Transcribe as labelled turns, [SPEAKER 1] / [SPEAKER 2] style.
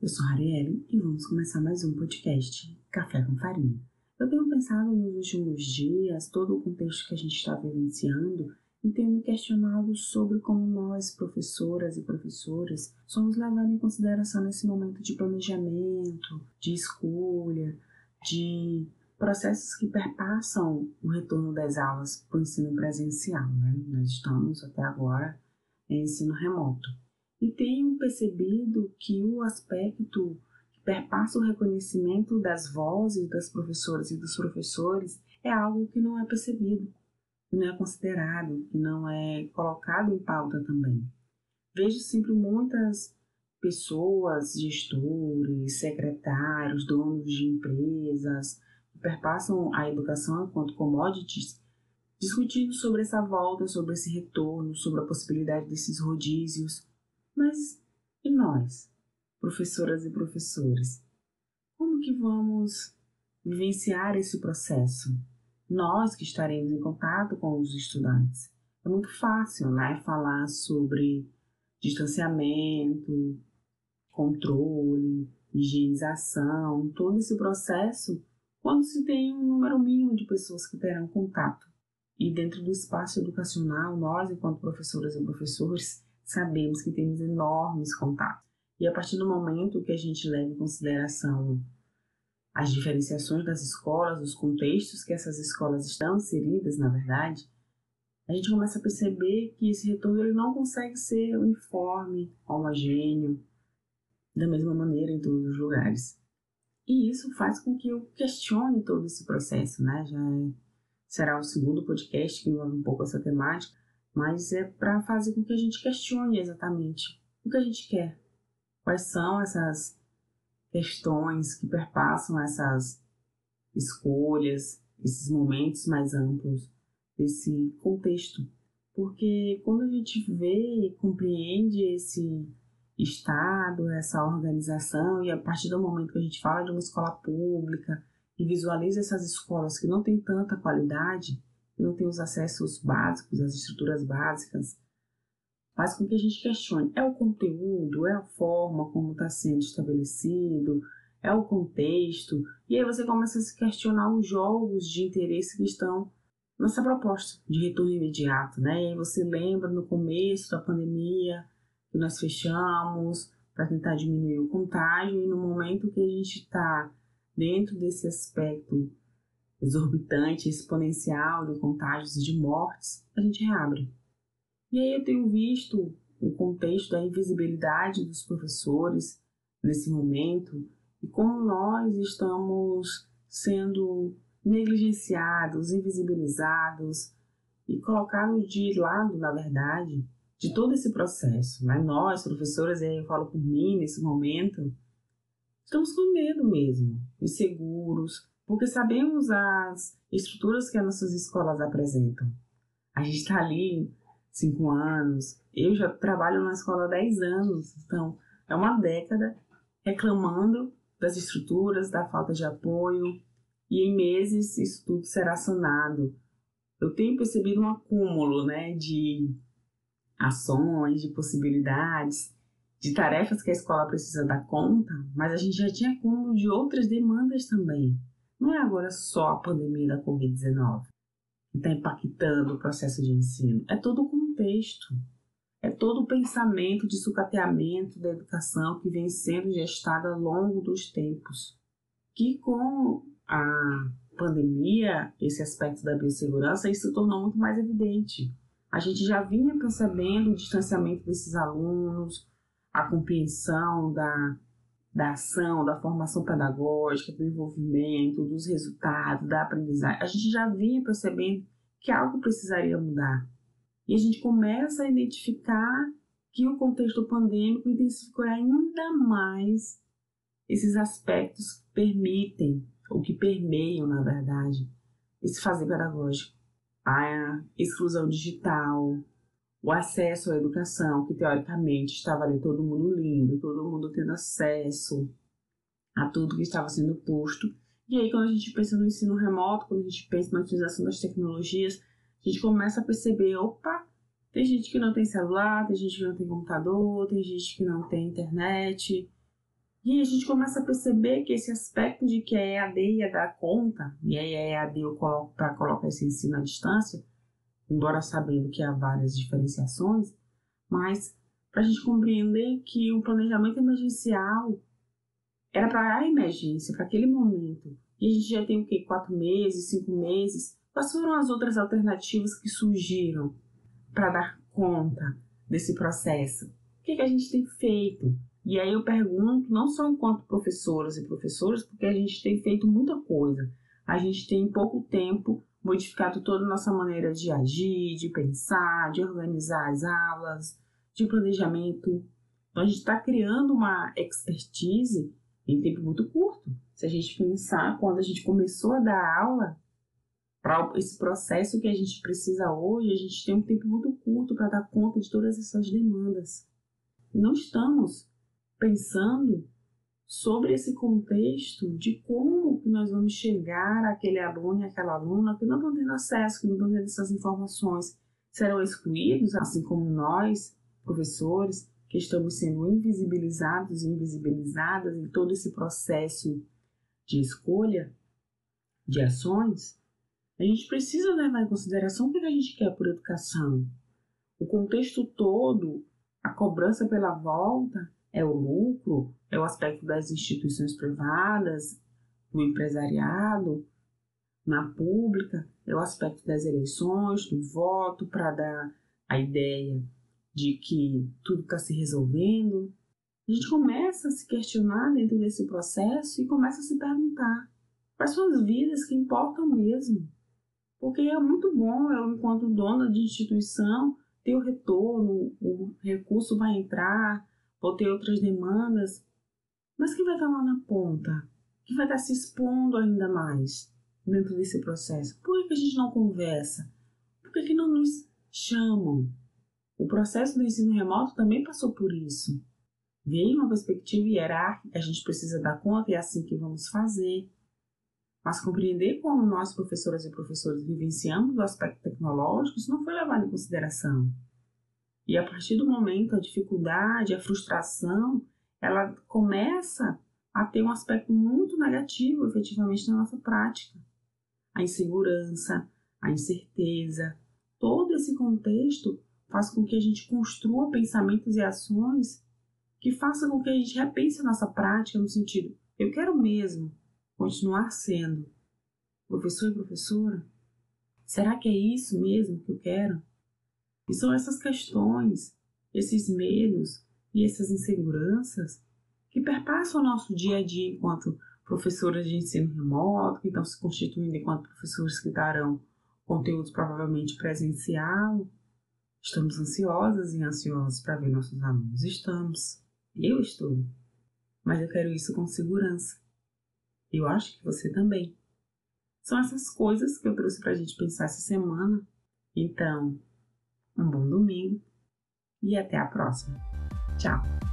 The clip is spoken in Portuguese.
[SPEAKER 1] Eu sou a Arielle e vamos começar mais um podcast Café com Farinha. Eu tenho pensado nos últimos dias todo o contexto que a gente está vivenciando e tenho me questionado sobre como nós, professoras e professores, somos levados em consideração nesse momento de planejamento, de escolha, de processos que perpassam o retorno das aulas para o ensino presencial. Né? Nós estamos até agora em ensino remoto. E tenho percebido que o aspecto que perpassa o reconhecimento das vozes das professoras e dos professores é algo que não é percebido, que não é considerado, que não é colocado em pauta também. Vejo sempre muitas pessoas, gestores, secretários, donos de empresas, que perpassam a educação enquanto commodities, discutindo sobre essa volta, sobre esse retorno, sobre a possibilidade desses rodízios mas e nós, professoras e professores? Como que vamos vivenciar esse processo? Nós que estaremos em contato com os estudantes. É muito fácil, né, falar sobre distanciamento, controle, higienização, todo esse processo quando se tem um número mínimo de pessoas que terão contato. E dentro do espaço educacional, nós, enquanto professoras e professores, sabemos que temos enormes contatos. E a partir do momento que a gente leva em consideração as diferenciações das escolas, os contextos que essas escolas estão inseridas, na verdade, a gente começa a perceber que esse retorno ele não consegue ser uniforme, homogêneo, da mesma maneira em todos os lugares. E isso faz com que eu questione todo esse processo, né? Já será o segundo podcast que envolve um pouco essa temática, mas é para fazer com que a gente questione exatamente o que a gente quer. Quais são essas questões que perpassam essas escolhas, esses momentos mais amplos desse contexto. Porque quando a gente vê e compreende esse Estado, essa organização, e a partir do momento que a gente fala de uma escola pública e visualiza essas escolas que não têm tanta qualidade, que não tem os acessos básicos, as estruturas básicas, faz com que a gente questione: é o conteúdo, é a forma como está sendo estabelecido, é o contexto, e aí você começa a se questionar os jogos de interesse que estão nessa proposta de retorno imediato, né? E aí você lembra no começo da pandemia que nós fechamos para tentar diminuir o contágio, e no momento que a gente está dentro desse aspecto exorbitante, exponencial de contágios e de mortes, a gente reabre. E aí eu tenho visto o contexto da invisibilidade dos professores nesse momento e como nós estamos sendo negligenciados, invisibilizados e colocados de lado, na verdade, de todo esse processo. Mas nós, professores, e aí eu falo por mim nesse momento, estamos com medo mesmo, inseguros, porque sabemos as estruturas que as nossas escolas apresentam. A gente está ali cinco anos, eu já trabalho na escola há dez anos, então é uma década reclamando das estruturas, da falta de apoio, e em meses isso tudo será sanado. Eu tenho percebido um acúmulo né, de ações, de possibilidades, de tarefas que a escola precisa dar conta, mas a gente já tinha acúmulo de outras demandas também. Não é agora só a pandemia da Covid-19 que está impactando o processo de ensino, é todo o contexto, é todo o pensamento de sucateamento da educação que vem sendo gestado ao longo dos tempos. Que com a pandemia, esse aspecto da biossegurança, isso se tornou muito mais evidente. A gente já vinha percebendo o distanciamento desses alunos, a compreensão da da ação, da formação pedagógica, do envolvimento, dos resultados, da aprendizagem, a gente já vinha percebendo que algo precisaria mudar. E a gente começa a identificar que o contexto pandêmico intensificou ainda mais esses aspectos que permitem, ou que permeiam, na verdade, esse fazer pedagógico. A exclusão digital, o acesso à educação, que teoricamente estava ali todo mundo lindo, tendo acesso a tudo que estava sendo posto. E aí, quando a gente pensa no ensino remoto, quando a gente pensa na utilização das tecnologias, a gente começa a perceber: opa, tem gente que não tem celular, tem gente que não tem computador, tem gente que não tem internet. E a gente começa a perceber que esse aspecto de que a EAD ia dar conta, e a EAD eu coloco para colocar esse ensino à distância, embora sabendo que há várias diferenciações, mas para a gente compreender que um planejamento emergencial era para a emergência, para aquele momento. E a gente já tem o quê? Quatro meses, cinco meses. Quais foram as outras alternativas que surgiram para dar conta desse processo? O que, que a gente tem feito? E aí eu pergunto, não só enquanto professoras e professores, porque a gente tem feito muita coisa. A gente tem em pouco tempo modificado toda a nossa maneira de agir, de pensar, de organizar as aulas, de planejamento. Então a gente está criando uma expertise em tempo muito curto. Se a gente pensar quando a gente começou a dar aula, para esse processo que a gente precisa hoje, a gente tem um tempo muito curto para dar conta de todas essas demandas. Não estamos pensando sobre esse contexto de como que nós vamos chegar àquele aluno e àquela aluna que não estão tendo acesso, que não estão tendo essas informações, serão excluídos, assim como nós, professores, que estamos sendo invisibilizados e invisibilizadas em todo esse processo de escolha de ações, a gente precisa levar em consideração o que a gente quer por educação. O contexto todo, a cobrança pela volta, é o lucro, é o aspecto das instituições privadas, do empresariado, na pública, é o aspecto das eleições, do voto, para dar a ideia de que tudo está se resolvendo. A gente começa a se questionar dentro desse processo e começa a se perguntar quais são as vidas que importam mesmo. Porque é muito bom eu, enquanto dona de instituição, ter o retorno, o recurso vai entrar, ou ter outras demandas, mas quem vai estar lá na ponta? Quem vai estar se expondo ainda mais dentro desse processo? Por que a gente não conversa? Por que, que não nos chamam? O processo do ensino remoto também passou por isso. Veio uma perspectiva hierárquica, a gente precisa dar conta e é assim que vamos fazer. Mas compreender como nós, professoras e professores, vivenciamos o aspecto tecnológico, isso não foi levado em consideração. E a partir do momento, a dificuldade, a frustração, ela começa a ter um aspecto muito negativo, efetivamente, na nossa prática. A insegurança, a incerteza, todo esse contexto faz com que a gente construa pensamentos e ações que façam com que a gente repense a nossa prática no sentido, eu quero mesmo continuar sendo professor e professora? Será que é isso mesmo que eu quero? E são essas questões, esses medos e essas inseguranças que perpassam o nosso dia a dia enquanto professoras de ensino remoto, que estão se constituindo enquanto professores que darão conteúdos provavelmente presencial. Estamos ansiosas e ansiosos para ver nossos alunos. Estamos. Eu estou. Mas eu quero isso com segurança. Eu acho que você também. São essas coisas que eu trouxe para a gente pensar essa semana. Então, um bom domingo e até a próxima. Tchau!